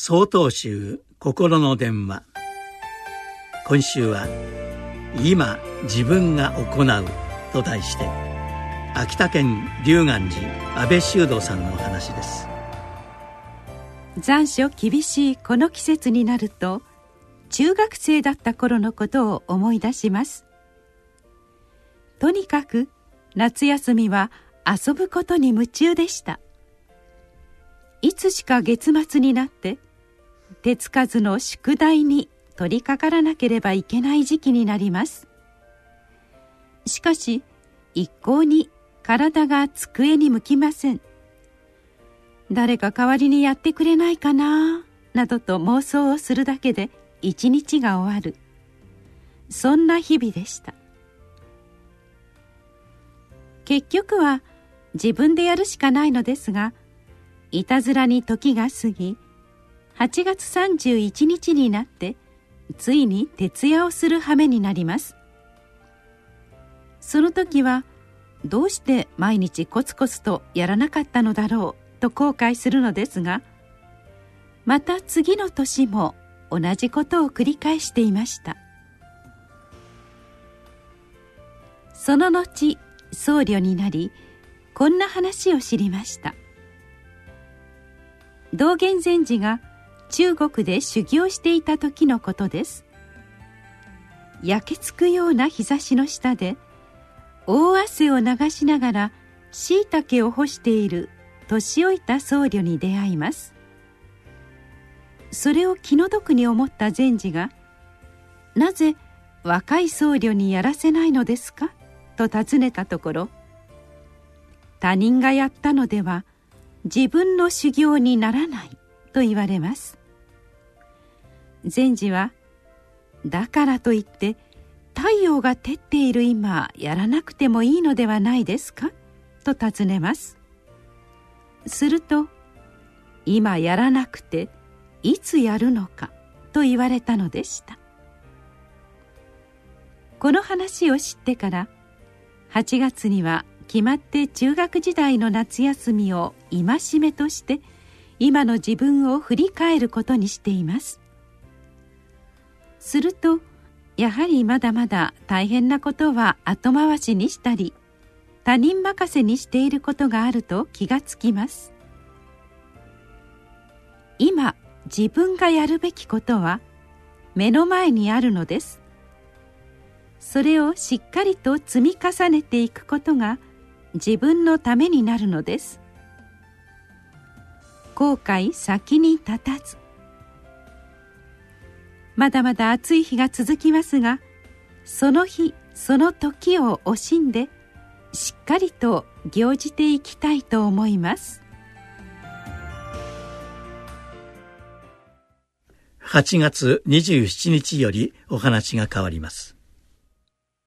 総統集心の電話。今週は「今自分が行う」と題して秋田県龍岩寺安倍修道さんのお話です。残暑厳しいこの季節になると中学生だった頃のことを思い出します。とにかく夏休みは遊ぶことに夢中でした。いつしか月末になって手つかずの宿題に取り掛からなければいけない時期になります。しかし一向に体が机に向きません。誰か代わりにやってくれないかななどと妄想をするだけで一日が終わる。そんな日々でした。結局は自分でやるしかないのですがいたずらに時が過ぎ8月31日になってついに徹夜をする羽目になります。その時はどうして毎日コツコツとやらなかったのだろうと後悔するのですがまた次の年も同じことを繰り返していました。その後僧侶になりこんな話を知りました。道元禅師が中国で修行していた時のことです。焼けつくような日差しの下で大汗を流しながらしいたけを干している年老いた僧侶に出会います。それを気の毒に思った禅師が「なぜ若い僧侶にやらせないのですか?」と尋ねたところ「他人がやったのでは自分の修行にならない」と言われます。禅師は「だからといって太陽が照っている今やらなくてもいいのではないですか?」と尋ねます。すると「今やらなくていつやるのか」と言われたのでした。この話を知ってから8月には決まって中学時代の夏休みを戒めとして今の自分を振り返ることにしています。するとやはりまだまだ大変なことは後回しにしたり他人任せにしていることがあると気がつきます。今自分がやるべきことは目の前にあるのです。それをしっかりと積み重ねていくことが自分のためになるのです。後悔先に立たず。まだまだ暑い日が続きますがその日その時を惜しんでしっかりと行じていきたいと思います。8月27日よりお話が変わります。